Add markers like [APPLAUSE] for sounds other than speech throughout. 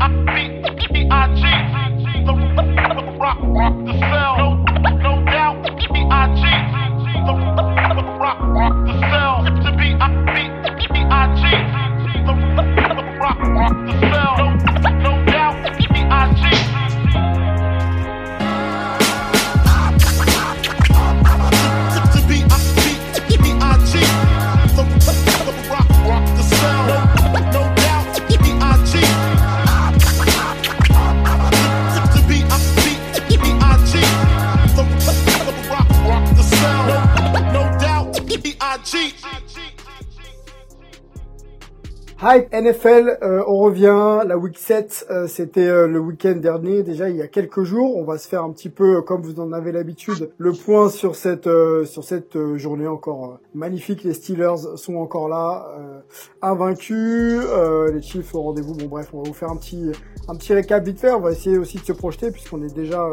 Hype NFL, euh, on revient. La week 7, euh, c'était euh, le week-end dernier, déjà il y a quelques jours. On va se faire un petit peu, comme vous en avez l'habitude, le point sur cette sur cette journée encore magnifique. Les Steelers sont encore là, invaincus. les Chiefs au rendez-vous. Bon bref, on va vous faire un petit un petit récap vite fait. On va essayer aussi de se projeter puisqu'on est déjà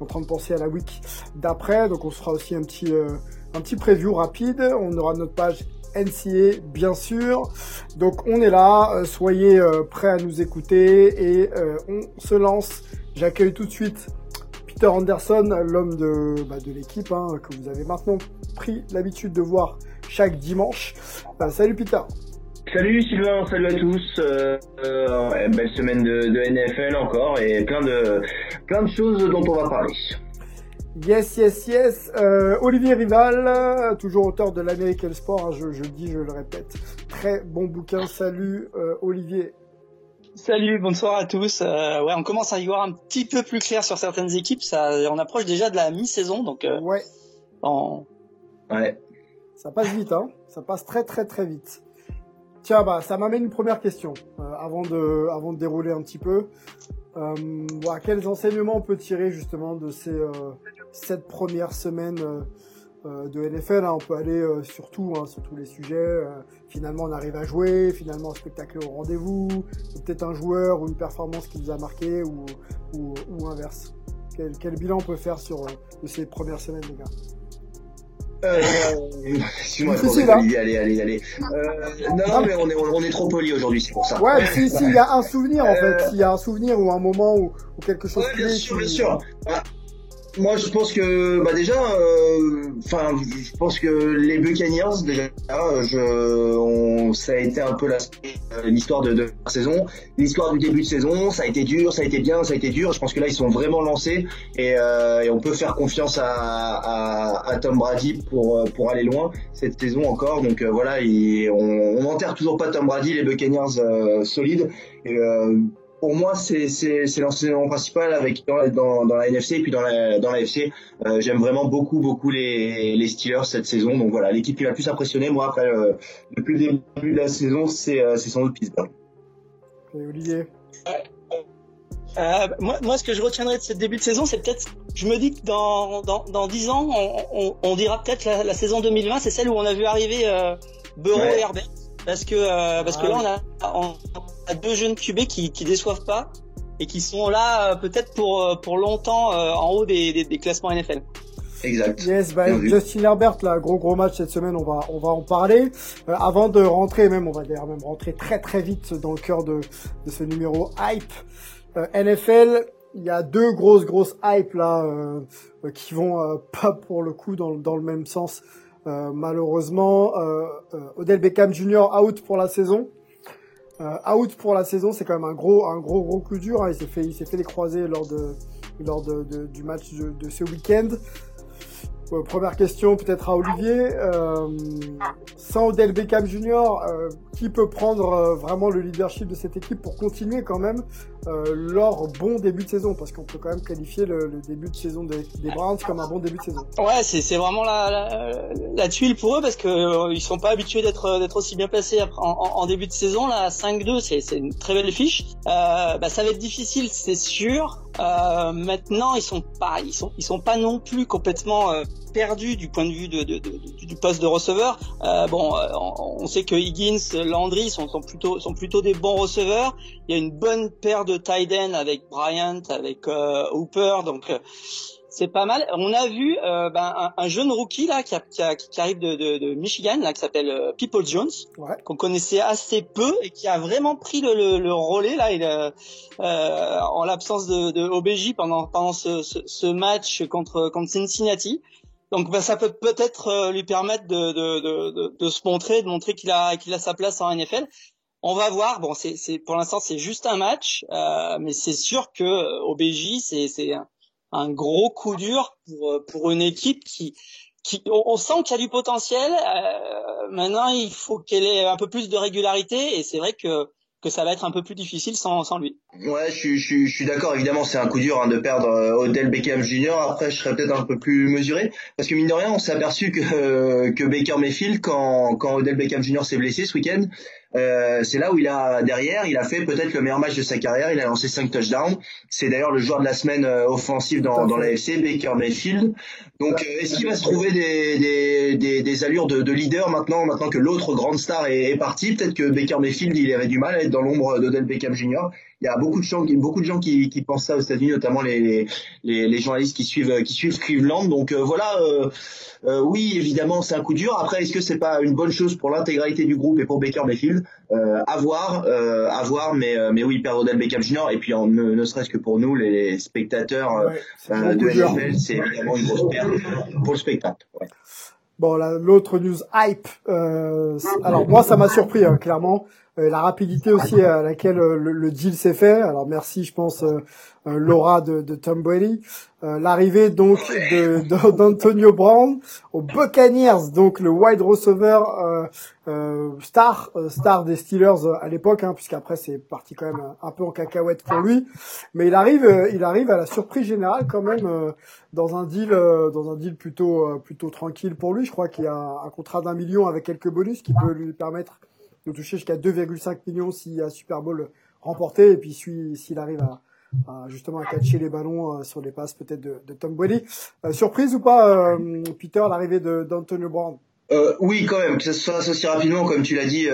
en train de penser à la week d'après. Donc on sera aussi un petit un petit preview rapide. On aura notre page NCA, bien sûr. Donc on est là, euh, soyez euh, prêts à nous écouter et euh, on se lance. J'accueille tout de suite Peter Anderson, l'homme de, bah, de l'équipe hein, que vous avez maintenant pris l'habitude de voir chaque dimanche. Bah, salut Peter. Salut Sylvain, salut à tous. belle semaine de, de, NFL encore et plein de plein de choses dont on va parler. Yes, yes, yes. Euh, Olivier Rival, toujours auteur de l'American Sport, hein, je, je, le dis, je le répète. Très bon bouquin. Salut euh, Olivier. Salut, bonsoir à tous. Euh, ouais, on commence à y voir un petit peu plus clair sur certaines équipes. Ça, on approche déjà de la mi-saison, donc. Euh, ouais. En... Ouais. Ça passe vite, hein. Ça passe très, très, très vite. Tiens, bah, ça m'amène une première question euh, avant de, avant de dérouler un petit peu. Euh, quels enseignements on peut tirer justement de ces euh, sept premières semaines euh, euh, de NFL hein, On peut aller sur tout, hein, sur tous les sujets. finalement, on arrive à jouer. Finalement, un spectacle au rendez-vous. Peut-être un joueur ou une performance qui vous a marqué ou, ou, ou inverse. Quel, quel, bilan on peut faire sur de ces premières semaines, les gars? Euh, [LAUGHS] Excuse-moi, allez, allez, allez. Euh, non, mais on est, on est trop poli aujourd'hui, c'est pour ça. Ouais, s'il si, y a un souvenir, en fait, s'il y a un souvenir ou un moment où quelque chose ouais, bien sûr, bien sûr. Ah, moi, je pense que bah déjà, euh, enfin, je pense que les Buccaneers déjà, je, on, ça a été un peu euh, l'histoire de, de, la saison, l'histoire du début de saison. Ça a été dur, ça a été bien, ça a été dur. Je pense que là, ils sont vraiment lancés et, euh, et on peut faire confiance à, à, à, Tom Brady pour pour aller loin cette saison encore. Donc euh, voilà, on, on enterre toujours pas Tom Brady, les Buccaneers euh, solides. Et, pour moi, c'est l'enseignement principal avec dans, dans, dans, la NFC et puis dans la, dans la FC. Euh, J'aime vraiment beaucoup, beaucoup les, les Steelers cette saison. Donc voilà, l'équipe qui m'a le plus impressionné, moi, après, euh, depuis le début de la saison, c'est euh, sans doute Pittsburgh. Et Olivier? Euh, moi, moi, ce que je retiendrai de ce début de saison, c'est peut-être, je me dis que dans, dans, dans 10 ans, on, on, on dira peut-être la, la, saison 2020, c'est celle où on a vu arriver euh, Burrow et Herbert parce que euh, parce que là on a, on a deux jeunes QB qui qui déçoivent pas et qui sont là euh, peut-être pour euh, pour longtemps en haut des, des, des, classements NFL. Exact. Yes, bah, Justin Herbert, là, gros gros match cette semaine, on va on va en parler. avant de rentrer, même on va d'ailleurs même rentrer très très vite dans le cœur de de ce numéro hype NFL. Il y a deux grosses grosses hype là qui vont pas pour le coup dans dans le même sens. Euh, malheureusement, euh, euh, Odell Beckham Jr. out pour la saison. Out pour la saison, c'est quand même un gros, un gros, gros coup dur. Hein. Il s'est fait, il s'est fait les croiser lors de, lors de, de, du match de, de ce week-end. Euh, première question peut-être à Olivier. Euh, sans Odell Beckham Jr., euh, qui peut prendre euh, vraiment le leadership de cette équipe pour continuer quand même euh, leur bon début de saison Parce qu'on peut quand même qualifier le, le début de saison des, des, Browns comme un bon début de saison. Ouais, c'est vraiment la, la, la, tuile pour eux parce que euh, ils sont pas habitués d'être d'être aussi bien placés en, en, en, début de saison. Là, 5-2, c'est une très belle fiche. bah, ça va être difficile, c'est sûr. maintenant, ils sont pas, ils sont, ils sont pas non plus complètement perdu du point de vue de, de, de, du poste de receveur. Euh, bon, euh, on, sait que Higgins, Landry sont, sont, plutôt sont plutôt des bons receveurs. Il y a une bonne paire de tight avec Bryant, avec euh, Hooper, donc. Euh, c'est pas mal. On a vu euh, ben, un, jeune rookie là qui, qui, arrive de, de, de, Michigan là qui s'appelle euh, People Jones, qu'on connaissait assez peu et qui a vraiment pris le, le, le relais là. Il, euh, en l'absence de, de OBJ pendant pendant ce, ce, ce, match contre contre Cincinnati. Donc ben, ça peut peut-être euh, lui permettre de, de, de, de, se montrer, de montrer qu'il a qu'il a sa place en NFL. On va voir. Bon, c'est pour l'instant c'est juste un match, euh, mais c'est sûr que OBJ c'est c'est un gros coup dur pour euh, pour une équipe qui qui on, sent qu'il y a du potentiel. Euh, maintenant, il faut qu'elle ait un peu plus de régularité et c'est vrai que que ça va être un peu plus difficile sans, sans lui. Ouais, je suis, je, je suis d'accord. Évidemment, c'est un coup dur hein, de perdre euh, Odell Beckham Jr. Après, je serais peut-être un peu plus mesuré parce que mine de rien, on s'est aperçu que que Baker Mayfield, quand quand Odell Beckham Jr. s'est blessé ce week-end, euh, c'est là où il a derrière, il a fait peut-être le meilleur match de sa carrière. Il a lancé 5 touchdowns. C'est d'ailleurs le joueur de la semaine euh, offensive dans, dans la FC, Baker Mayfield. Donc, euh, est-ce qu'il va se trouver des, des, des, des allures de, de, leader maintenant, maintenant que l'autre grande star est, est parti Peut-être que Baker Mayfield, il avait du mal à être dans l'ombre d'Odell Beckham Jr il y a beaucoup de gens, beaucoup de gens qui, qui pensent ça aux États-Unis, notamment les, les, les, journalistes qui suivent qui suivent Cleveland. Donc euh, voilà, euh, euh, oui, évidemment, c'est un coup dur. Après, est-ce que c'est pas une bonne chose pour l'intégralité du groupe et pour Baker Mayfield? Euh, À voir, à voir. Mais mais oui, perdre Odell Beckham Jr. Et puis en, ne, serait-ce que pour nous, les, spectateurs de NFL, c'est évidemment une grosse perte pour le spectacle. Ouais. Bon, l'autre news hype. alors moi, ça m'a surpris hein, clairement. Euh, la rapidité aussi à laquelle euh, le, deal s'est fait. Alors merci, je pense, euh, Laura de, de Tom Brady. L'arrivée donc [LAUGHS] d'Antonio Brown aux Buccaneers, donc le wide receiver star, star des Steelers à l'époque, hein, puisqu'après c'est parti quand même un, peu en cacahuète pour lui. Mais il arrive, il arrive à la surprise générale quand même dans un deal, dans un deal plutôt plutôt tranquille pour lui. Je crois qu'il y a un contrat d'un million avec quelques bonus qui peut lui permettre de toucher jusqu'à 2,5 millions s'il a Super Bowl remporté. Et puis s'il arrive à, justement à catcher les ballons euh, sur les passes peut-être de, Tom Brady. Euh, surprise ou pas, euh, Peter, l'arrivée d'Antonio Brown? Euh, oui, quand même, que se fasse aussi rapidement, comme tu l'as dit,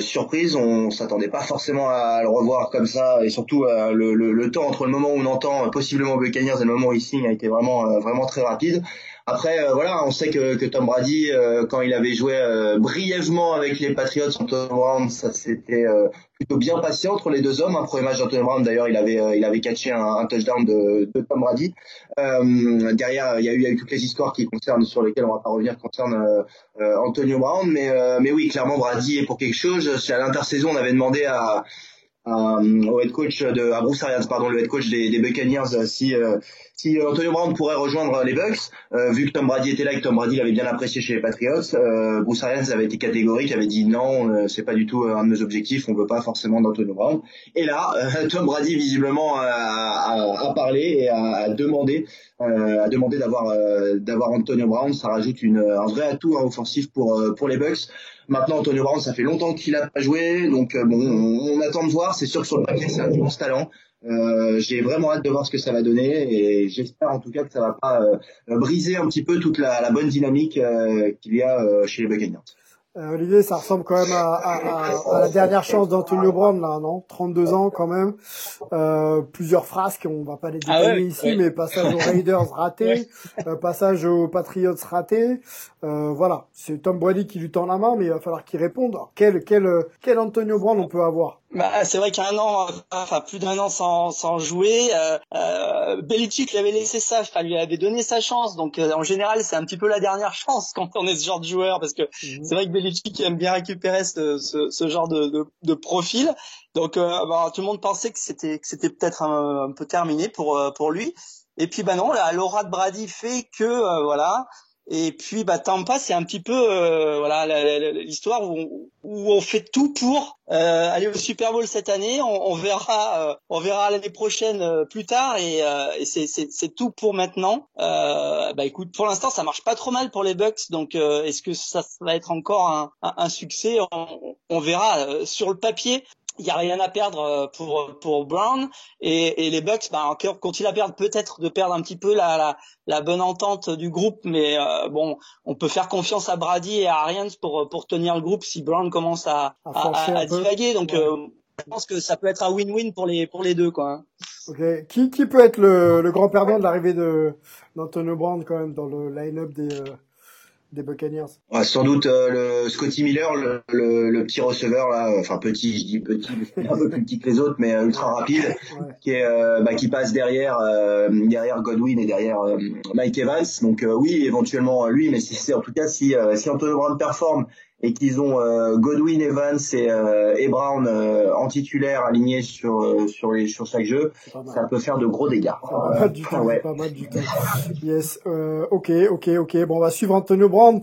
surprise, on s'attendait pas forcément à le revoir comme ça, et surtout le, temps entre le moment où on entend possiblement Buccaneers et le moment où il signe a été vraiment vraiment très rapide. Après, euh, voilà, on sait que, que Tom Brady, euh, quand il avait joué euh, brièvement avec les Patriots en Tom Brown, ça s'était plutôt bien passé entre les deux hommes. Un premier match d'Antonio Brown, d'ailleurs, il avait il avait catché un, touchdown de, Tom Brady. derrière, il y, a eu, il toutes les histoires qui concernent, sur lesquelles on va pas revenir, concernent Antonio Brown. Mais mais oui, clairement, Brady est pour quelque chose. À l'intersaison, on avait demandé à au head coach de à Bruce Arians, pardon, le head coach des, des Buccaneers, si si euh, Antonio Brown pourrait rejoindre les Bucks, euh, vu que Tom Brady était là et que Tom Brady l'avait bien apprécié chez les Patriots, euh, Bruce Arians avait été catégorique, avait dit non, euh, c'est pas du tout un de nos objectifs, on veut pas forcément d'Antonio Brown. Et là, [LAUGHS] Tom Brady visiblement a, a, a parlé et a, a demandé, a demandé d'avoir d'avoir Antonio Brown. Ça rajoute une, un vrai atout hein, offensif pour pour les Bucks. Maintenant, Antonio Brown, ça fait longtemps qu'il a pas joué, donc bon, on, attend de voir. C'est sûr que sur le papier, c'est un immense talent. Euh, j'ai vraiment hâte de voir ce que ça va donner et j'espère en tout cas que ça va pas euh, briser un petit peu toute la, bonne dynamique euh, qu'il y a chez les Buccaneers. Euh, Olivier, ça ressemble quand même à, à, à la dernière chance d'Antonio Brown, là, non? 32 ans quand même. Euh, plusieurs phrases qu'on va pas les ah détailler ici, mais passage aux [LAUGHS] Raiders raté, euh, passage aux Patriots raté. Euh, voilà, c'est Tom Brady qui lui tend la main, mais il va falloir qu'il réponde. quel, quel, quel Antonio Brown on peut avoir? Bah, c'est vrai qu'un an, enfin plus d'un an sans, sans jouer, euh, euh, Belichick lui avait laissé ça, enfin lui avait donné sa chance. Donc euh, en général, c'est un petit peu la dernière chance [LAUGHS] quand on est ce genre de joueur, parce que mhm. c'est vrai que Belichick aime bien récupérer ce, ce, ce genre de, de, de, profil. Donc euh, bah, tout le monde pensait que c'était que c'était peut-être un, un, peu terminé pour euh, pour lui. Et puis bah non, l'aura de Brady fait que voilà. Et puis bah Tampa, c'est un petit peu euh, voilà l'histoire où, on fait tout pour euh, aller au Super Bowl cette année. On, verra, euh, on verra l'année prochaine euh, plus tard, et, euh, et c'est tout pour maintenant. bah écoute, pour l'instant, ça marche pas trop mal pour les Bucks. Donc est-ce que ça va être encore un, un, un succès? On, on, verra. sur le papier, il y a rien à perdre euh, pour pour Brown et, et les Bucks bah encore continuent à perdre peut-être de perdre un petit peu la, la, la bonne entente du groupe mais euh, bon on peut faire confiance à Brady et à Arians pour pour tenir le groupe si Brown commence à à, à, divaguer donc euh, je pense que ça peut être un win-win pour les pour les deux quoi. Hein. Ok. Qui, qui peut être le, le grand perdant de l'arrivée de d'Antonio Brown quand même dans le line-up des euh, des Buccaneers ouais, Sans doute euh, le Scotty Miller, le, le, le, petit receveur là, enfin petit, je dis petit, un peu plus petit que les autres, mais euh, ultra rapide, ouais. qui est euh, bah, qui passe derrière derrière Godwin et derrière Mike Evans. Donc oui, éventuellement lui, mais si c'est en tout cas si si Antonio Brown performe et qu'ils ont euh, Godwin, Evans et, euh, et Brown euh, en titulaire alignés sur sur les sur chaque jeu, ça peut faire de gros dégâts. Pas mal du tout. Ouais. Pas mal du tout. Yes. ok, ok, ok. Bon, on va suivre Antonio Brown.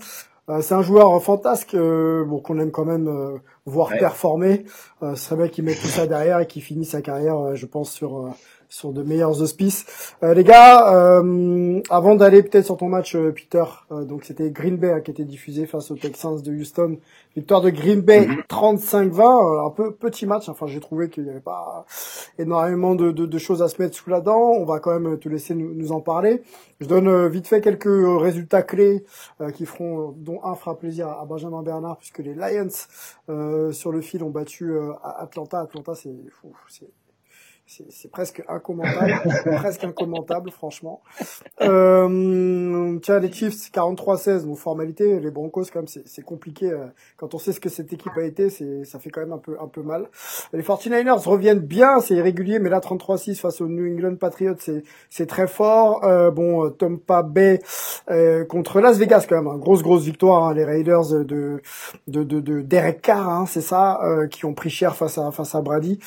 c'est un joueur fantasque, bon qu'on aime quand même voir ouais. performer. ce serait bien qu'il mette tout ça derrière et qu'il finisse sa carrière, je pense, sur sur de meilleurs auspices. Euh, les gars, euh, avant d'aller peut-être sur ton match, euh, Peter, euh, donc c'était Green Bay hein, qui était diffusé face aux Texans de Houston. Victoire de Green Bay 35-20, mhm. un peu petit match. Enfin, j'ai trouvé qu'il n'y avait pas énormément de, de, de, choses à se mettre sous la dent. On va quand même te laisser nous, nous en parler. Je donne vite fait quelques résultats clés qui feront, dont un fera plaisir à Benjamin Bernard, puisque les Lions sur le fil ont battu Atlanta. Atlanta, c'est c'est presque incommentable, presque incommentable, franchement. Euh, tiens, les Chiefs 43-16, bon formalité, les Broncos quand même c'est compliqué euh, quand on sait ce que cette équipe a été, c'est ça fait quand même un peu un peu mal. Les 49ers reviennent bien, c'est irrégulier, mais là 33-6 face aux New England Patriots, c'est c'est très fort. Euh, bon, euh, Tampa Bay euh, contre Las Vegas quand même, hein, grosse grosse victoire, hein, les Raiders de de de, de Derek Carr, hein, c'est ça, euh, qui ont pris cher face à face à Brady.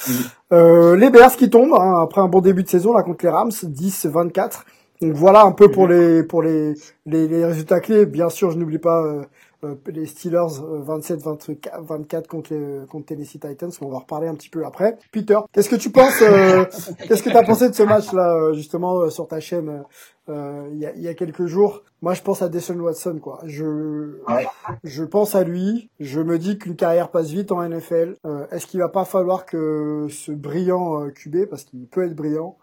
Les Bears qui tombent hein, après un bon début de saison là contre les Rams, 10-24. Donc voilà un peu pour les pour les, les, les résultats clés. Bien sûr, je n'oublie pas euh les Steelers 27-24 contre les contre Tennessee Titans. On va reparler un petit peu après. Peter, qu'est-ce que tu penses euh, Qu'est-ce que tu as pensé de ce match là justement sur ta chaîne il y, a, y a quelques jours? Moi, je pense à Deshaun Watson quoi. Je je pense à lui. Je me dis qu'une carrière passe vite en NFL. Est-ce qu'il va pas falloir que ce brillant QB parce qu'il peut être brillant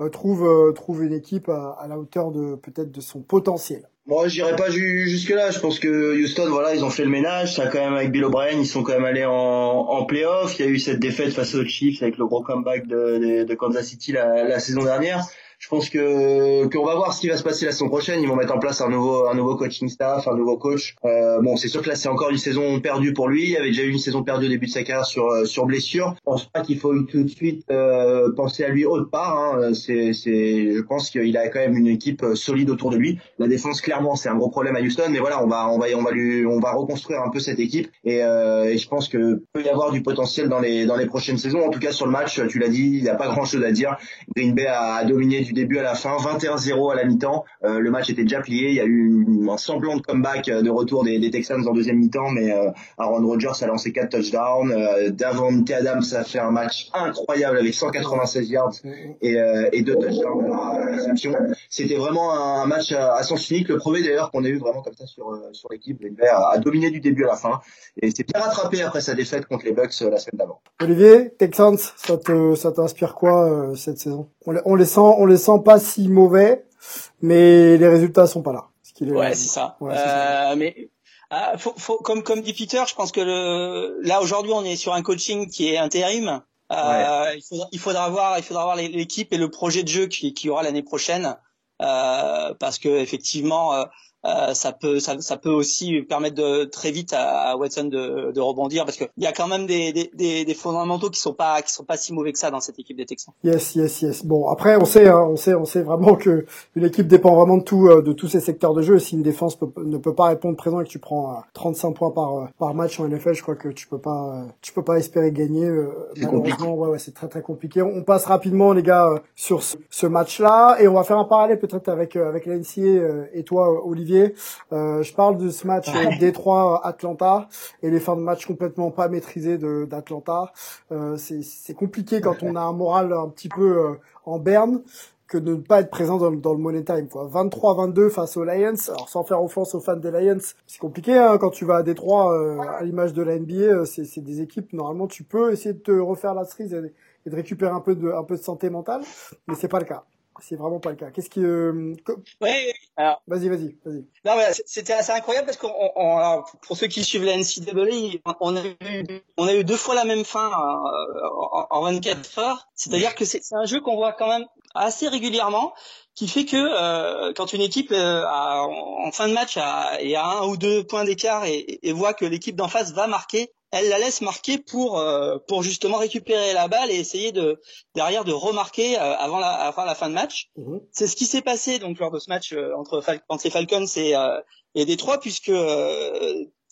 euh, trouve euh, trouve une équipe à, à la hauteur de peut-être de son potentiel? Moi, j'irai pas jusque là. Je pense que Houston, voilà, ils ont fait le ménage. Ça, quand même, avec Bill O'Brien, ils sont quand même allés en, en playoff. Il y a eu cette défaite face aux Chiefs avec le gros comeback de, de, Kansas City la saison dernière je pense que qu'on va voir ce qui va se passer la saison prochaine. Ils vont mettre en place un nouveau un nouveau coaching staff, un nouveau coach. Euh, bon, c'est sûr que là c'est encore une saison perdue pour lui. Il avait déjà eu une saison perdue au début de sa carrière sur euh, sur blessure. Je pense pas qu'il faut tout de suite euh, penser à lui autre part. Hein. C'est c'est je pense qu'il a quand même une équipe euh, solide autour de lui. La défense clairement c'est un gros problème à Houston, mais voilà on va on va on va lui on va reconstruire un peu cette équipe et, euh, et je pense que peut y avoir du potentiel dans les dans les prochaines saisons. En tout cas sur le match, tu l'as dit, il n'y a pas grand chose à dire. Green Bay a, a dominé du début à la fin, 21-0 à la mi-temps. Euh, le match était déjà plié. Il y a eu un semblant de comeback euh, de retour des, Texans en deuxième mi-temps, mais euh, Aaron Rodgers a lancé quatre touchdowns. Euh, Davante Adams a fait un match incroyable avec 196 yards et, euh, et deux touchdowns C'était vraiment un match à, sens unique. Le premier d'ailleurs qu'on a eu vraiment comme ça sur l'équipe. A, dominé du début à la fin et c'est bien rattrapé après sa défaite contre les Bucks la semaine d'avant. Olivier, Texans, ça te ça t'inspire quoi cette saison? On les, on les sent on les sent pas si mauvais, mais les résultats sont pas là. ouais, c'est ça. Ouais, euh, mais ah, faut, faut, comme comme dit Peter, je pense que le, là aujourd'hui on est sur un coaching qui est intérim. Euh, ouais. il, faudra, il faudra voir, il faudra voir l'équipe et le projet de jeu qui, qui aura l'année prochaine, euh, parce que effectivement, euh, ça peut ça, ça, peut aussi permettre de très vite à, à Watson de, de, rebondir parce qu'il y a quand même des, des, des, fondamentaux qui sont pas qui sont pas si mauvais que ça dans cette équipe des Texans. Yes yes yes. Bon après on sait hein, on sait on sait vraiment que une équipe dépend vraiment de tout euh, de tous ces secteurs de jeu. Si une défense peut, ne peut pas répondre présent et que tu prends 35 euh, points par par match en NFL, je crois que tu peux pas tu peux pas espérer gagner. malheureusement ouais, ouais c'est très très compliqué. On passe rapidement les gars sur ce, ce match là et on va faire un parallèle peut-être avec avec la et toi Olivier euh, je parle de ce match euh, Détroit-Atlanta et les fins de match complètement pas maîtrisées d'Atlanta. Euh, c'est compliqué quand on a un moral un petit peu euh, en berne que de ne pas être présent dans, dans le Money Time. 23-22 face aux Lions. Alors sans faire offense aux fans des Lions, c'est compliqué hein, quand tu vas à Détroit, euh, à l'image de la NBA, c'est des équipes, normalement tu peux essayer de te refaire la cerise et, de récupérer un peu de, un peu de santé mentale, mais c'est pas le cas. C'est vraiment pas le cas. Qu'est-ce qui euh, Ouais, alors vas-y, vas-y, vas-y. Non, mais c'était assez incroyable parce qu'on, on, pour ceux qui suivent la NCAA, on a eu, on a eu deux fois la même fin euh, en, 24 heures. C'est-à-dire que c'est un jeu qu'on voit quand même assez régulièrement, qui fait que euh, quand une équipe euh, a, en fin de match a, est à un ou deux points d'écart et, et, voit que l'équipe d'en face va marquer, elle la laisse marquer pour euh, pour justement récupérer la balle et essayer de derrière de remarquer euh, avant la avant la fin de match. Mhm. C'est ce qui s'est passé donc lors de ce match euh, entre entre les Falcons et et Détroit puisque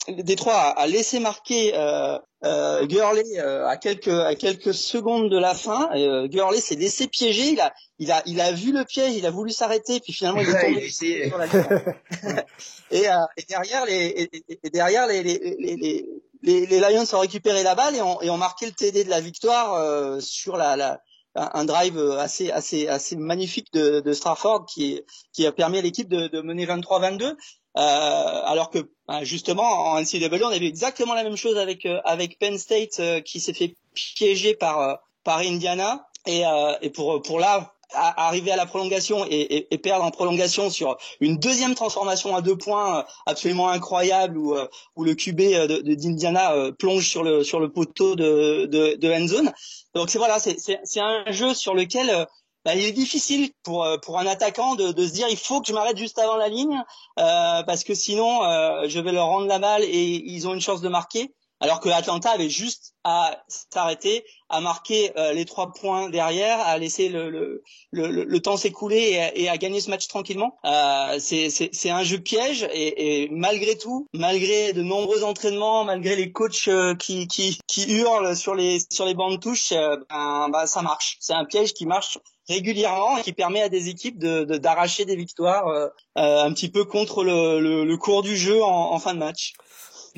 Détroit a, a, laissé marquer euh, Gurley à quelques à quelques secondes de la fin. Euh, Gurley s'est laissé piéger. Il a il a il a vu le piège. Il a voulu s'arrêter. Puis finalement il est tombé sur la [LAUGHS] et, et, derrière les et, derrière les, les, les les, les, Lions ont récupéré la balle et ont, et ont marqué le TD de la victoire euh, sur la, la, un drive assez assez assez magnifique de, de Strafford qui qui a permis à l'équipe de, de mener 23-22 euh, alors que ben, justement en NCAA on avait exactement la même chose avec euh, avec Penn State euh, qui s'est fait piéger par par Indiana. Et, et pour pour là arriver à la prolongation et, et, perdre en prolongation sur une deuxième transformation à deux points euh, absolument incroyable où, euh, où le QB euh, d'Indiana plonge sur le sur le poteau de, de, de end zone. Donc c'est voilà, c'est un jeu sur lequel bah, il est difficile pour pour un attaquant de, de se dire il faut que je m'arrête juste avant la ligne euh, parce que sinon je vais leur rendre la balle et ils ont une chance de marquer alors que Atlanta avait juste à s'arrêter, à marquer euh, les trois points derrière, à laisser le, le, le, le temps s'écouler et, et, à gagner ce match tranquillement. Euh, c'est un jeu piège et, et, malgré tout, malgré de nombreux entraînements, malgré les coachs euh, qui, qui, qui hurlent sur les sur les bandes touches, euh, ben, ben, ça marche. C'est un piège qui marche régulièrement et qui permet à des équipes de d'arracher des victoires euh, un petit peu contre le, le, cours du jeu en, en fin de match.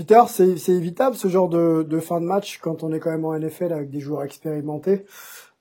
Peter, c'est évitable ce genre de, fin de match quand on est quand même en NFL avec des joueurs expérimentés.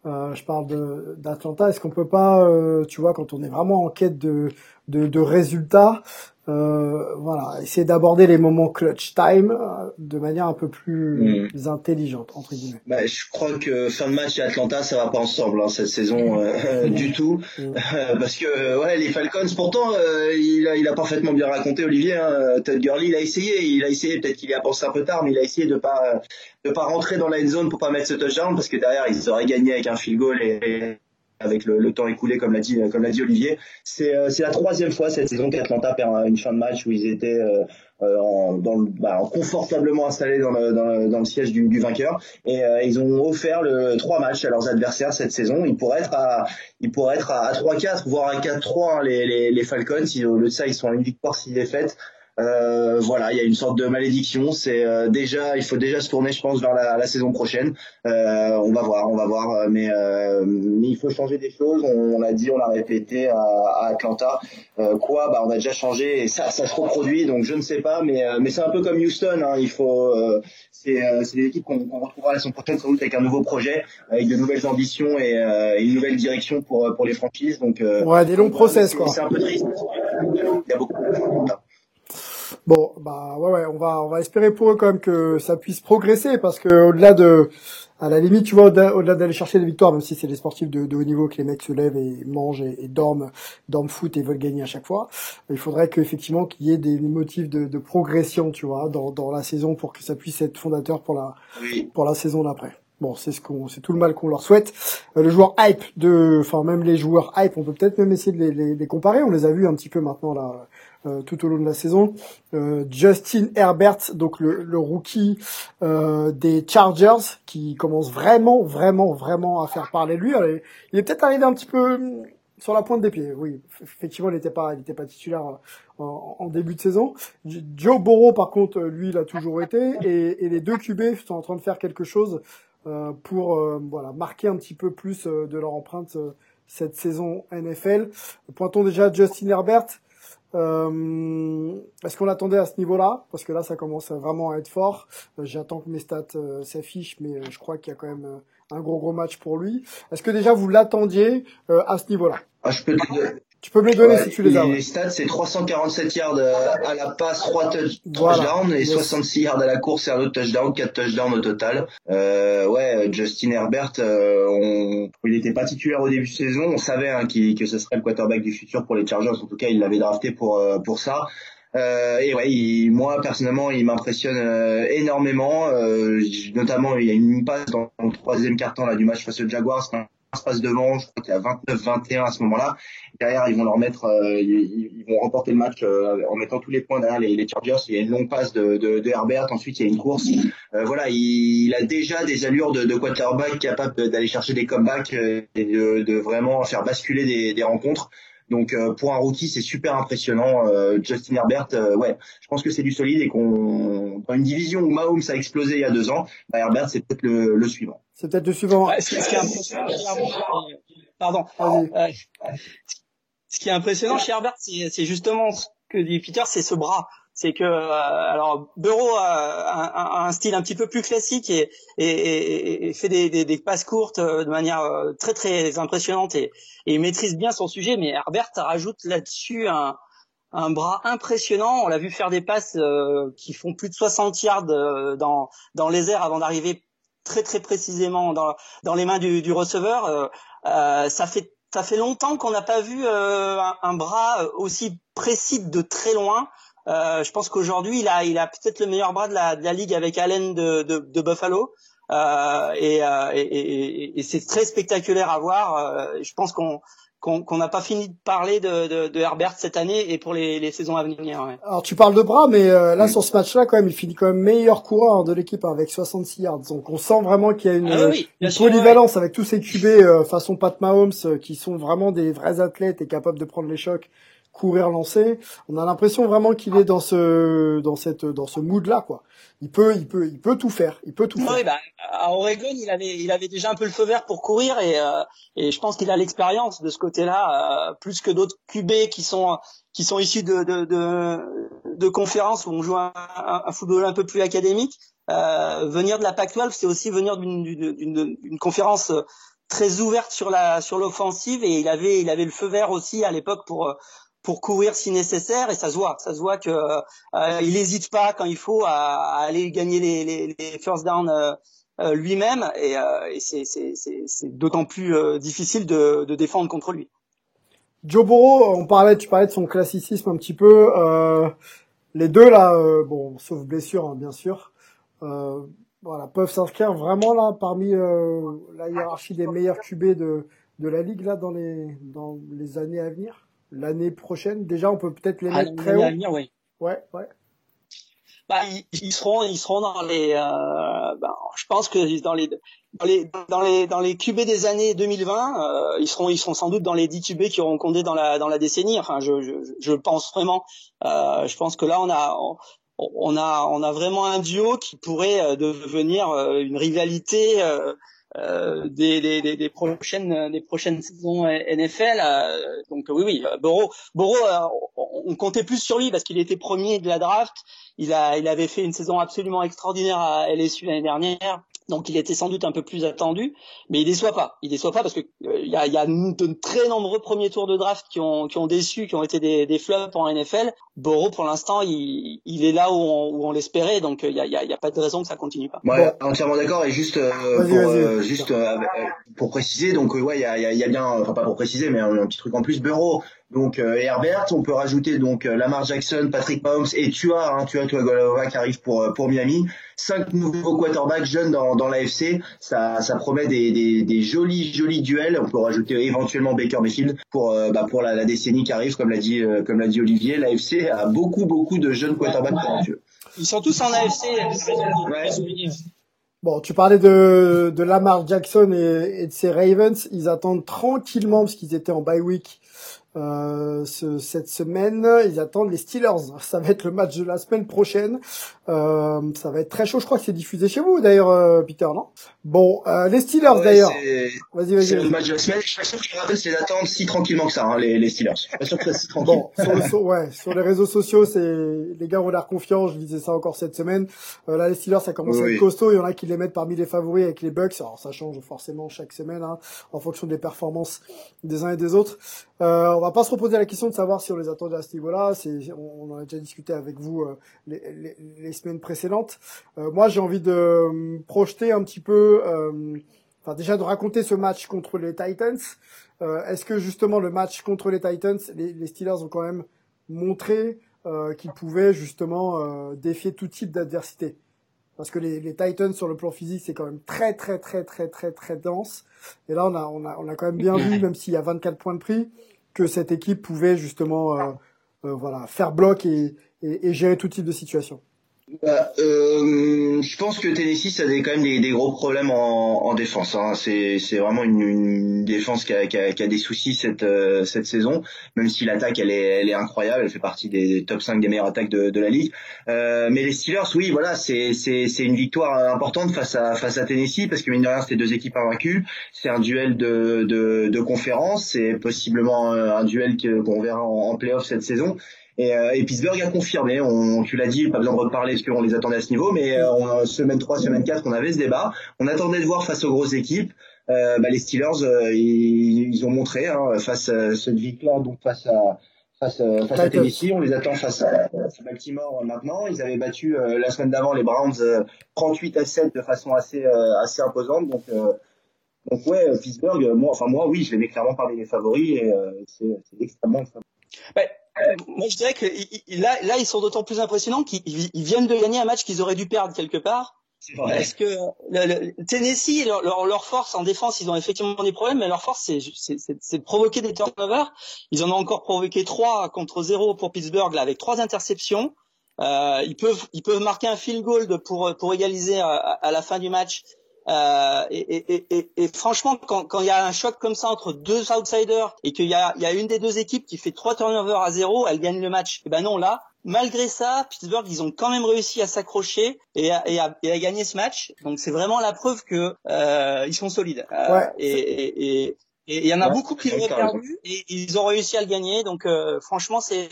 Euh, je parle d'Atlanta. Est-ce qu'on peut pas, euh, tu vois, quand on est vraiment en quête de, de, de résultats, euh, voilà, essayer d'aborder les moments clutch time euh, de manière un peu plus mm. intelligente entre guillemets. Bah, je crois que fin de match à Atlanta, ça va pas ensemble hein, cette saison euh, mm. du tout, mm. parce que ouais, les Falcons, pourtant, il a, il a parfaitement bien raconté Olivier. Hein, Ted Gurley, il a essayé, il a essayé, peut-être qu'il y a pensé un peu tard, mais il a essayé de pas de pas rentrer dans la end zone pour pas mettre ce touchdown, parce que derrière ils auraient gagné avec un field goal et avec le, le, temps écoulé, comme l'a dit, comme l'a dit Olivier. C'est, euh, c'est la troisième fois cette saison qu'Atlanta perd une fin de match où ils étaient euh, euh en, dans le, bah, confortablement installés dans le, dans le, dans le siège du, du, vainqueur. Et euh, ils ont offert le trois matchs à leurs adversaires cette saison. Ils pourraient être à, ils pourraient être à, 3-4, voire à 4-3 hein, les, les, les, Falcons. Si, au lieu de ça, ils sont à une victoire, six défaites. Euh, voilà, il y a une sorte de malédiction. C'est euh, déjà, il faut déjà se tourner, je pense, vers la, la saison prochaine. Euh, on va voir, on va voir, euh, mais, mais il faut changer des choses. On, l'a dit, on l'a répété à, à Atlanta. quoi? Bah, on a déjà changé et ça, ça se reproduit. Donc, je ne sais pas, mais mais c'est un peu comme Houston. Hein, il faut, c'est c'est des équipes qu'on retrouvera la saison prochaine sans doute avec un nouveau projet, avec de nouvelles ambitions et, une nouvelle direction pour pour les franchises. Donc, ouais, des longs process quoi. C'est un peu triste. Il y a beaucoup de Bon, bah ouais, ouais, on va, on va espérer pour eux quand même que ça puisse progresser parce que au-delà de, à la limite, tu vois, au-delà d'aller chercher des victoires, même si c'est des sportifs de, de, haut niveau que les mecs se lèvent et mangent et, dorment, dorment foot et veulent gagner à chaque fois, il faudrait qu'effectivement qu'il y ait des, motifs de, de, progression, tu vois, dans, dans la saison pour que ça puisse être fondateur pour la, pour la saison d'après. Bon, c'est ce qu'on, c'est tout le mal qu'on leur souhaite. Euh, le joueur hype de, enfin même les joueurs hype, on peut peut-être même essayer de les, les, les, comparer. On les a vus un petit peu maintenant là tout au long de la saison. Euh, Justin Herbert, donc le, le rookie euh, des Chargers, qui commence vraiment, vraiment, vraiment à faire parler lui. il est peut-être arrivé un petit peu hum, sur la pointe des pieds. Oui, effectivement, il n'était pas, il était pas titulaire en, début de saison. Joe Burrow, par contre, lui, il a toujours été. Et, et les deux QB sont en train de faire quelque chose pour voilà marquer un petit peu plus de leur empreinte cette saison NFL. Pointons déjà Justin Herbert. Euh, Est-ce qu'on l'attendait à ce niveau-là? Parce que là, ça commence vraiment à être fort. Euh, j'attends que mes stats euh, s'affichent, mais je crois qu'il y a quand même un gros gros match pour lui. Est-ce que déjà vous l'attendiez à ce niveau-là? Ah, Tu peux me les donner si tu les as. Les stats, c'est 347 yards euh, à la passe, 3 touchdowns et 66 yards à la course et un autre touchdown, 4 touchdowns au total. Euh, ouais, Justin Herbert, euh, on... il n'était pas titulaire au début de saison. On savait hein, que ce serait le quarterback du futur pour les Chargers. En tout cas, il l'avait drafté pour euh, pour ça. Euh, et ouais, moi personnellement, il m'impressionne énormément. notamment, il y a une passe dans le troisième quart-temps là du match face aux Jaguars passe devant, je crois qu'il y a 29-21 à ce moment-là. Derrière, ils vont leur mettre, euh, ils, vont remporter le match euh, en mettant tous les points derrière les, les, Chargers. Il y a une longue passe de, de, de Herbert, ensuite il y a une course. Euh, voilà, il, a déjà des allures de, de quarterback capable d'aller chercher des comebacks et de, de, vraiment faire basculer des, des rencontres. Donc pour un rookie, c'est super impressionnant. Justin Herbert, ouais, je pense que c'est du solide et qu'on dans une division où Mahomes a explosé il y a deux ans, bah, Herbert c'est peut-être le, le suivant. C'est peut-être le suivant. ce, qui est impressionnant, pardon. Euh, ce qui est impressionnant chez Herbert, c'est justement ce que dit Peter, c'est ce bras. C'est que euh, alors Burrow a, un style un petit peu plus classique et, et, et fait des, des, des, passes courtes euh, de manière très très impressionnante et, et il maîtrise bien son sujet. Mais Herbert rajoute là-dessus un, un bras impressionnant. On l'a vu faire des passes qui font plus de 60 yards dans, dans les airs avant d'arriver très très précisément dans, dans les mains du, du receveur. Euh, euh, ça fait ça fait longtemps qu'on n'a pas vu euh, un, bras aussi précis de très loin. Euh, je pense qu'aujourd'hui, il a, il a peut-être le meilleur bras de la, de la ligue avec Allen de, de, de Buffalo. Euh, et, et, et, et c'est très spectaculaire à voir. je pense qu'on qu'on n'a pas fini de parler de, de, de, Herbert cette année et pour les, les saisons à venir. Ouais. Alors tu parles de bras, mais euh, là sur ce match-là, quand même, il finit quand même meilleur coureur de l'équipe avec 66 yards. Donc on sent vraiment qu'il y a une, ah une polyvalence avec tous ces QB euh, façon Pat Mahomes euh, qui sont vraiment des vrais athlètes et capables de prendre les chocs, courir, lancer. On a l'impression vraiment qu'il est dans ce dans cette dans ce mood-là, quoi il peut, il peut, il peut tout faire. Il peut tout faire. Bah, à Oregon, il avait, il avait déjà un peu le feu vert pour courir et, euh, et je pense qu'il a l'expérience de ce côté-là, euh, plus que d'autres QB qui sont, qui sont issus de, de, de, de conférences où on joue un, un, football un peu plus académique. Euh, venir de la Pac-12, c'est aussi venir d'une conférence très ouverte sur la sur l'offensive et il avait il avait le feu vert aussi à l'époque pour pour courir si nécessaire et ça se voit ça se voit que euh, il n'hésite pas quand il faut à, aller gagner les, les, les first down euh, euh, lui-même et, et c'est d'autant plus difficile de, de défendre contre lui. Joe Burrow, on parlait, tu parlais de son classicisme un petit peu. les deux là, bon, sauf blessure hein, bien sûr, voilà, peuvent s'inscrire vraiment là parmi la hiérarchie des meilleurs QB de de la ligue là dans les dans les années à venir? L'année prochaine Déjà, on peut peut-être les mettre très haut. oui. Ouais, ouais. Bah, ils, seront, ils seront dans les. Euh, bah, je pense que dans les dans les dans les dans les QB des années 2020, euh, ils seront ils seront sans doute dans les 10 QB qui auront compté dans la dans la décennie. Enfin, je je, je pense vraiment. Euh, je pense que là, on a on, a on a vraiment un duo qui pourrait euh, devenir euh, une rivalité. Euh, euh, des, des, des, prochaines des prochaines saisons NFL. Euh, donc oui oui, Boro, Boro, euh, on comptait plus sur lui parce qu'il était premier de la draft. Il a il avait fait une saison absolument extraordinaire à LSU l'année dernière. Donc il était sans doute un peu plus attendu, mais il déçoit pas. Il déçoit pas parce que il y, a, y, a, de très nombreux premiers tours de draft qui ont, qui ont déçu, qui ont été des, des flops en NFL. Boro pour l'instant il, il est là où on, où on l'espérait, donc il y a, y, a, y a, pas de raison que ça continue pas. Ouais, entièrement d'accord. Et juste pour juste pour préciser, donc ouais il y a, y a, bien, enfin pas pour préciser, mais un, un petit truc en plus. Boro donc euh, Herbert, on peut rajouter donc euh, Lamar Jackson, Patrick Mahomes et Tua, hein, Tua Golova qui arrive pour euh, pour Miami. Cinq nouveaux quarterbacks jeunes dans, dans l'AFC, ça ça promet des, des, des, jolis jolis duels. On peut rajouter éventuellement Baker Mayfield pour bah, pour la, la, décennie qui arrive, comme l'a dit comme l'a dit Olivier. L'AFC a beaucoup beaucoup de jeunes quarterbacks talentueux. Ils sont tous en AFC. Bon, tu parlais de, de Lamar Jackson et, et, de ses Ravens. Ils attendent tranquillement parce qu'ils étaient en bye week euh, ce, cette semaine, ils attendent les Steelers. [LAUGHS] Ça va être le match de la semaine prochaine. Euh, ça va être très chaud. Je crois que c'est diffusé chez vous d'ailleurs, euh, Peter, non? Bon, euh, les Steelers d'ailleurs. Vas-y, vas-y. C'est le match de la semaine. Je suis pas sûr qu'ils c'est d'attendre si tranquillement que ça, hein, les, les Steelers. Je suis pas sûr que si tranquille. Bon, [LAUGHS] sur, le, ouais, sur les réseaux sociaux, c'est les gars ont l'air confiants. Je disais ça encore cette semaine. Euh, là, les Steelers, ça commence à être costaud. Il y en a qui les mettent parmi les favoris avec les Bucks. Alors, ça change forcément chaque semaine hein, en fonction des performances des uns et des autres. Euh, on va pas se reposer la question de savoir si on les attendait à ce niveau-là. C'est, on, en a déjà discuté avec vous euh, les, les, les, semaines précédentes. Euh, moi, j'ai envie de projeter un petit peu, euh, enfin déjà de raconter ce match contre les Titans. Euh, est-ce que justement le match contre les Titans, les, les Steelers ont quand même montré qu'ils pouvaient justement défier tout type d'adversité? Parce que les, les, Titans sur le plan physique c'est quand même très très très très très très dense et là on a on a on a quand même bien vu même s'il y a 24 points de prix que cette équipe pouvait justement euh, euh, voilà faire bloc et, gérer tout type de situation. Bah, euh, je pense que Tennessee ça a quand même des, gros problèmes en, en défense. Hein. C'est, c'est vraiment une, une défense qui a, qui, a, qui a, des soucis cette, euh, cette saison, même si l'attaque elle est, elle est incroyable, elle fait partie des top 5 des meilleures attaques de, de la ligue. Euh, mais les Steelers, oui, voilà, c'est, c'est, c'est une victoire importante face à, face à Tennessee parce que mine de rien, c'est deux équipes invaincues. C'est un duel de, de, de conférence, c'est possiblement un duel qu'on verra en, en playoff cette saison. Et, euh, et, Pittsburgh a confirmé, on, tu l'as dit, pas besoin de reparler parce qu'on les attendait à ce niveau, mais euh, semaine 3, semaine 4, on avait ce débat. On attendait de voir face aux grosses équipes. Euh, bah, les Steelers, euh, ils, ils, ont montré hein, face à cette victoire, donc face à face, face à Tennessee, on les attend face à, Baltimore maintenant. Ils avaient battu la semaine d'avant les Browns 38 à 7 de façon assez assez imposante. Donc donc ouais, Pittsburgh, moi, enfin moi oui, je les mets clairement parmi les favoris et c'est extrêmement. Ouais, euh, moi, je dirais que là, là, ils sont d'autant plus impressionnants qu'ils viennent de gagner un match qu'ils auraient dû perdre quelque part. Parce que le, Tennessee, leur, leur, force en défense, ils ont effectivement des problèmes, mais leur force, c'est, de provoquer des turnovers. Ils en ont encore provoqué trois contre zéro pour Pittsburgh, là, avec trois interceptions. Euh, ils peuvent, ils peuvent marquer un field goal pour pour égaliser à, à la fin du match. Euh, et, et, et, et, franchement, quand, quand il y a un choc comme ça entre deux outsiders et qu'il y a, il y a une des deux équipes qui fait trois turnovers à zéro, elle gagne le match. Et ben non, là, malgré ça, Pittsburgh, ils ont quand même réussi à s'accrocher et à, et à, et à gagner ce match. Donc c'est vraiment la preuve que euh, ils sont solides. Euh, ouais, et, et, il y en a beaucoup qui l'auraient perdu et ils ont réussi à le gagner. Donc euh, franchement, c'est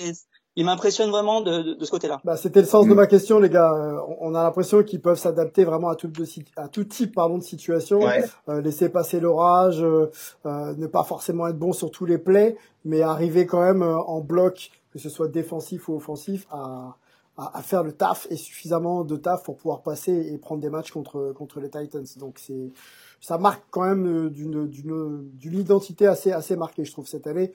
il m'impressionne vraiment de, de, ce côté-là. Bah, c'était le sens de ma question, les gars. Euh, on a l'impression qu'ils peuvent s'adapter vraiment à tout, de, à tout type pardon, de situation, euh, laisser passer l'orage, euh, euh, ne pas forcément être bon sur tous les plays, mais arriver quand même en bloc, que ce soit défensif ou offensif, à, à, à, faire le taf et suffisamment de taf pour pouvoir passer et prendre des matchs contre contre les Titans. Donc c'est ça marque quand même d'une d'une d'une identité assez assez marquée, je trouve cette année.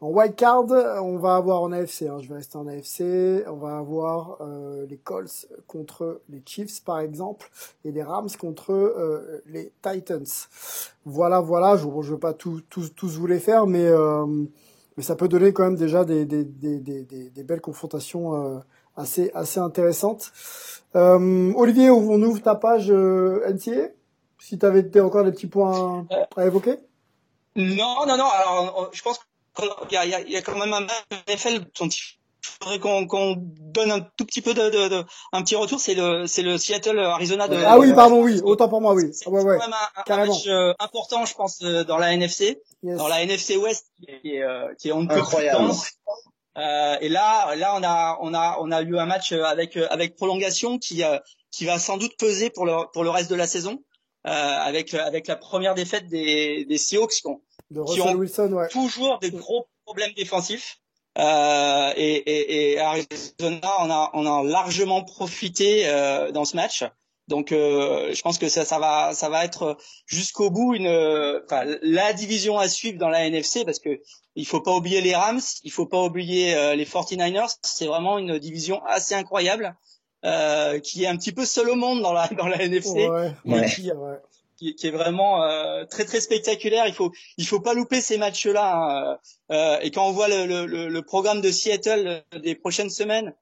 En wild card, on va avoir en AFC, hein, je vais rester en AFC, on va avoir euh, les Colts contre les Chiefs par exemple, et les Rams contre euh, les Titans. Voilà, voilà, je ne veux pas tous vous les faire, mais, euh, mais ça peut donner quand même déjà des, des, des, des, des belles confrontations assez, assez intéressantes. Olivier, on ouvre ta page NCA Si tu avais encore des petits points à évoquer? non, non, non. Alors, je pense il y a, y a, quand même un NFL dont il faudrait qu'on donne un tout petit peu de, de, de un petit retour, c'est le c'est le Seattle Arizona de Ah oui, pardon, oui, autant pour moi, oui. C'est ouais, ouais, quand même un, un match euh, important, je pense, euh, dans la NFC, dans la NFC West qui est euh, qui est on incroyable. Euh, et là, là, on a, on a, on a eu un match avec avec prolongation qui qui va sans doute peser pour le pour le reste de la saison, euh, avec avec la première défaite des des Seahawks qui ont de Russell Wilson, ouais. toujours des gros problèmes défensifs. Euh, et, et, et Arizona, on a, on a largement profité euh, dans ce match. Donc, euh, je pense que ça, ça va, ça va être jusqu'au bout une, enfin, la division à suivre dans la NFC parce que il faut pas oublier les Rams, il faut pas oublier euh, les 49ers. C'est vraiment une division assez incroyable euh, qui est un petit peu seul au monde dans la dans la NFC. Ouais, ouais qui, qui est vraiment euh, très très spectaculaire. Il faut il faut pas louper ces matchs-là. Hein. Euh, et quand on voit le, le, le, programme de Seattle euh, des prochaines semaines,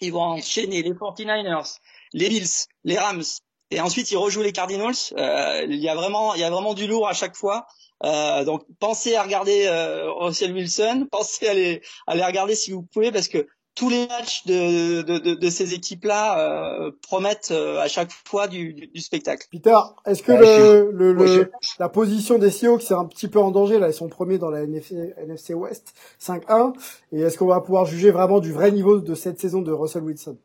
ils vont enchaîner les 49ers, les Bills, les Rams, et ensuite ils rejouent les Cardinals. Euh, il y a vraiment il y a vraiment du lourd à chaque fois. Euh, donc pensez à regarder euh, Russell Wilson, [LAUGHS] pensez à les, à les regarder si vous pouvez parce que tous les matchs de, de, de, de ces équipes-là euh, promettent euh, à chaque fois du, du, du spectacle. Peter, est-ce que le, le, le, la position des Seahawks c'est un petit peu en danger là? Ils sont premiers dans la NFC, NFC West 5-1. Et est-ce qu'on va pouvoir juger vraiment du vrai niveau de cette saison de Russell Wilson?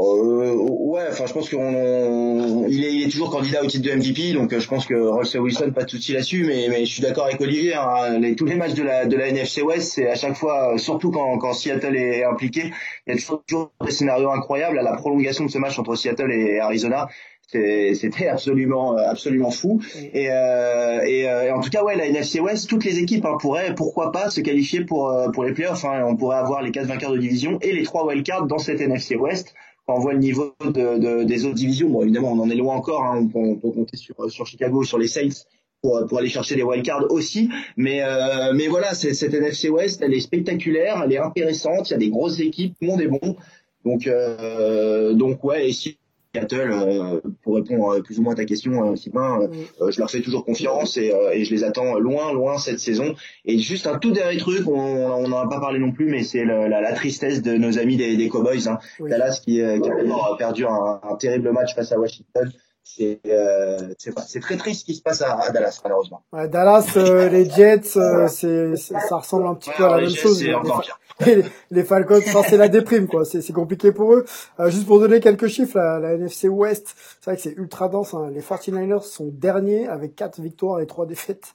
Euh, ouais, enfin, je pense qu'on il est, il est toujours candidat au titre de MVP, donc je pense que Russell Wilson pas de souci là-dessus, mais, mais je suis d'accord avec Olivier. Hein, les, tous les matchs de la de la NFC West, c'est à chaque fois, surtout quand, quand Seattle est impliqué, il y a toujours des scénarios incroyables. À la prolongation de ce match entre Seattle et Arizona, c'était absolument absolument fou et, euh, et, euh, et, en tout cas ouais la NFC West toutes les équipes hein, pourraient pourquoi pas se qualifier pour euh, pour les playoffs hein, on pourrait avoir les quatre vainqueurs de division et les trois wildcards dans cette NFC West on voit le niveau de, de, des autres divisions bon évidemment on en est loin encore hein, on, peut, compter sur Chicago sur les Saints pour, pour aller chercher les wildcards aussi. Mais, euh, mais voilà, cette NFC West, elle est spectaculaire, elle est intéressante, il y a des grosses équipes, tout le monde est bon. Donc, euh, donc ouais, et si Seattle, euh, pour répondre euh, plus ou moins à ta question, euh, Sylvain, je leur fais toujours confiance et, et, je les attends loin, loin cette saison. Et juste un tout dernier truc, on n'en a pas parlé non plus, mais c'est la, la, tristesse de nos amis des, des Cowboys. Hein. Dallas qui, qui a perdu un, un, terrible match face à Washington. C'est euh, très triste ce qui se passe à, à Dallas malheureusement. Ouais, Dallas, les Jets, c'est ça ressemble un petit peu à la même chose. Encore pire [LAUGHS] les, Falcons, c'est la déprime, quoi. C'est compliqué pour eux. Euh, juste pour donner quelques chiffres, la, la NFC West, c'est vrai que c'est ultra dense. Hein. Les 49ers sont derniers avec 4 victoires et 3 défaites.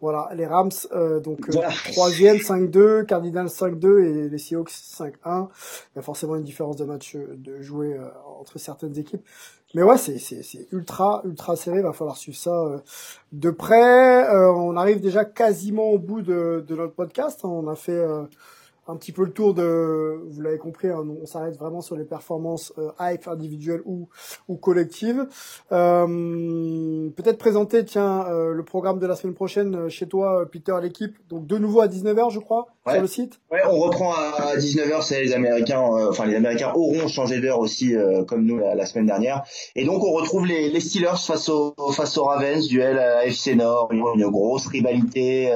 Voilà, les Rams, euh, donc euh, troisième, 5-2, Cardinals 5-2 et les Seahawks 5-1. Il y a forcément une différence de match de jouer entre certaines équipes. Mais ouais, c'est ultra ultra serré. Va falloir suivre ça de près. on arrive déjà quasiment au bout de, de notre podcast. On a fait un petit peu le tour de, vous l'avez compris, hein, on s'arrête vraiment sur les performances euh, hype individuelles ou ou collectives. Euh, Peut-être présenter, tiens, euh, le programme de la semaine prochaine euh, chez toi, Peter, l'équipe. Donc de nouveau à 19h, je crois, sur le site. Ouais, on reprend à 19h. C'est les Américains, enfin les Américains auront changé d'heure aussi, comme nous la, semaine dernière. Et donc on retrouve les, les Steelers face aux face aux Ravens, duel à FC Nord, une, grosse rivalité.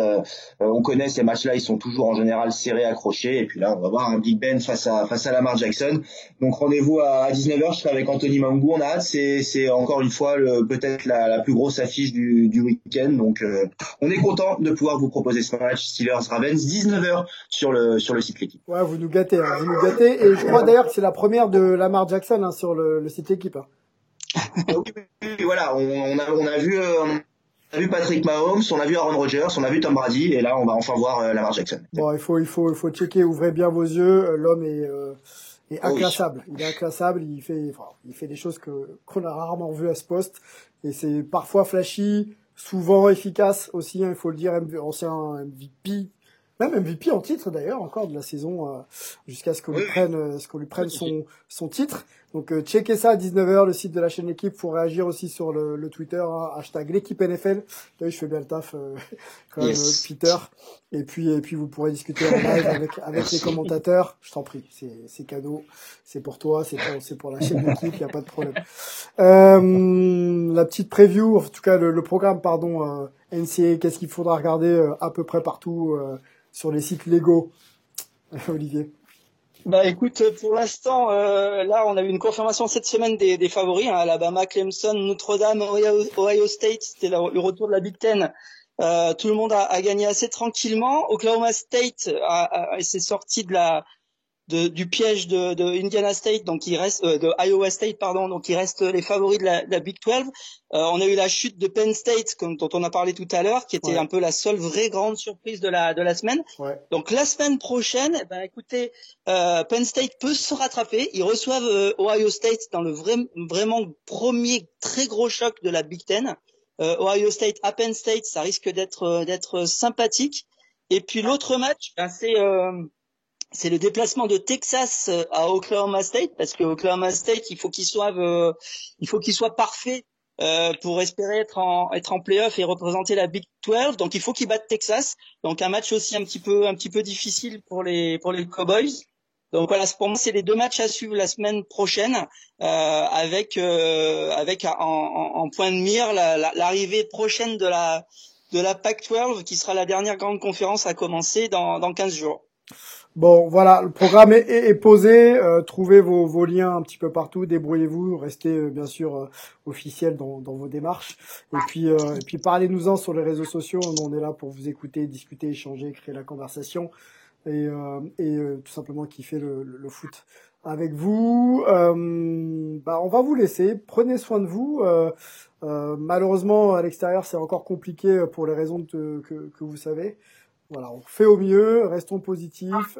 on connaît ces matchs-là, ils sont toujours en général serrés, accrochés. Et puis là, on va voir un Big Ben face à face à Lamar Jackson. Donc rendez-vous à 19h. Je serai avec Anthony Mangou. On a hâte. C'est c'est encore une fois peut-être la, la, plus grosse affiche du, du week-end. Donc euh, on est content de pouvoir vous proposer ce match Steelers Ravens 19h sur le sur le site l'équipe. Ouais, vous nous gâtez, hein, vous nous gâtez. Et je crois d'ailleurs que c'est la première de Lamar Jackson hein, sur le, le site l'équipe. Hein. [LAUGHS] oui, voilà, on, on, a on a vu. Euh, on a vu Patrick Mahomes, on a vu Aaron Rodgers, on a vu Tom Brady, et là on va enfin voir euh, Lamar Jackson. Bon, il faut, il faut, il faut checker, ouvrez bien vos yeux. Euh, l'homme est, euh, est inclassable. Il est inclassable. Il fait, enfin, il fait des choses que qu'on a rarement vues à ce poste, et c'est parfois flashy, souvent efficace aussi. Hein, il faut le dire, ancien MVP, même MVP en titre d'ailleurs encore de la saison jusqu'à ce qu'on lui prenne ce qu'on lui prenne son son titre donc euh, checkez ça à 19h, le site de la chaîne Équipe, pour réagir aussi sur le, le Twitter, hein, hashtag l'équipe NFL. je fais bien le taf euh, [LAUGHS] quand même, Peter. Et puis, et puis vous pourrez discuter en live avec, avec les commentateurs. Je t'en prie, c'est cadeau, c'est pour toi, c'est pour, pour la chaîne Équipe, il n'y a pas de problème. Euh, la petite preview, en tout cas le, le programme, pardon, euh, NCA, qu'est-ce qu'il faudra regarder euh, à peu près partout sur les sites légaux, [LAUGHS] Olivier bah écoute, pour l'instant, euh, là, on a eu une confirmation cette semaine des, des favoris, hein, Alabama, Clemson, Notre-Dame, Ohio, State, c'était le retour de la Big Ten. Euh, tout le monde a, a, gagné assez tranquillement. Oklahoma State s'est sorti de la du piège de, de, Indiana State, donc il reste euh, de Iowa State, pardon, donc il reste les favoris de la, Big 12. Euh, on a eu la chute de Penn State, comme dont on a parlé tout à l'heure, qui était un peu la seule vraie grande surprise de la de la semaine. Donc la semaine prochaine, eh ben écoutez, euh, Penn State peut se rattraper. Ils reçoivent Ohio State dans le vrai, vraiment premier très gros choc de la Big Ten. Ohio State à Penn State, ça risque d'être d'être sympathique. Et puis l'autre match, ben, c'est c'est le déplacement de Texas euh, à Oklahoma State parce que Oklahoma State il faut qu'il soit euh, il faut qu'il soit parfait euh, pour espérer être en être en playoff et représenter la Big 12 donc il faut qu'il batte Texas. Donc un match aussi un petit peu un petit peu difficile pour les pour les Cowboys. Donc voilà pour moi c'est les deux matchs à suivre la semaine prochaine euh, avec avec en, en, point de mire l'arrivée prochaine de la de la Pac-12 qui sera la dernière grande conférence à commencer dans dans 15 jours. Bon, voilà, le programme est, est, posé. Euh, trouvez vos, vos, liens un petit peu partout. Débrouillez-vous. Restez euh, bien sûr euh, officiel dans, dans, vos démarches. Et puis, et puis parlez-nous-en sur les réseaux sociaux. On est là pour vous écouter, discuter, échanger, créer la conversation et, et tout simplement kiffer le, le, foot avec vous. Euh, bah, on va vous laisser. Prenez soin de vous. Euh, euh, malheureusement, à l'extérieur, c'est encore compliqué pour les raisons que, que, vous savez. Voilà, on fait au mieux, restons positifs.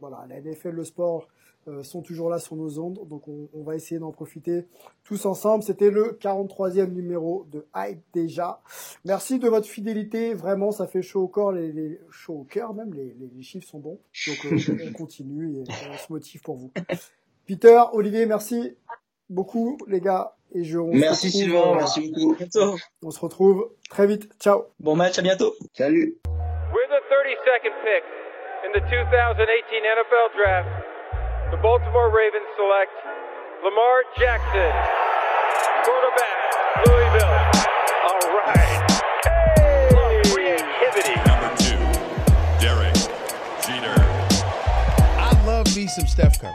voilà, la NFL, le sport, euh, sont toujours là sur nos ondes. Donc on, on va essayer d'en profiter tous ensemble. C'était le 43e numéro de Hype déjà. Merci de votre fidélité. Vraiment, ça fait chaud au corps, les, les chaud au cœur même. Les, les, chiffres sont bons. Donc euh, [LAUGHS] on continue et on se motive pour vous. Peter, Olivier, merci beaucoup les gars. Et je, on merci Sylvain, euh, merci beaucoup. On se retrouve très vite. Ciao. Bon match, à bientôt. Salut. With the 32nd pick in the 2018 NFL Draft. the Baltimore Ravens select Lamar Jackson, quarterback, Louisville. All right. Hey! Creativity. Number two, Derek Jeter. I love me some Steph Curry.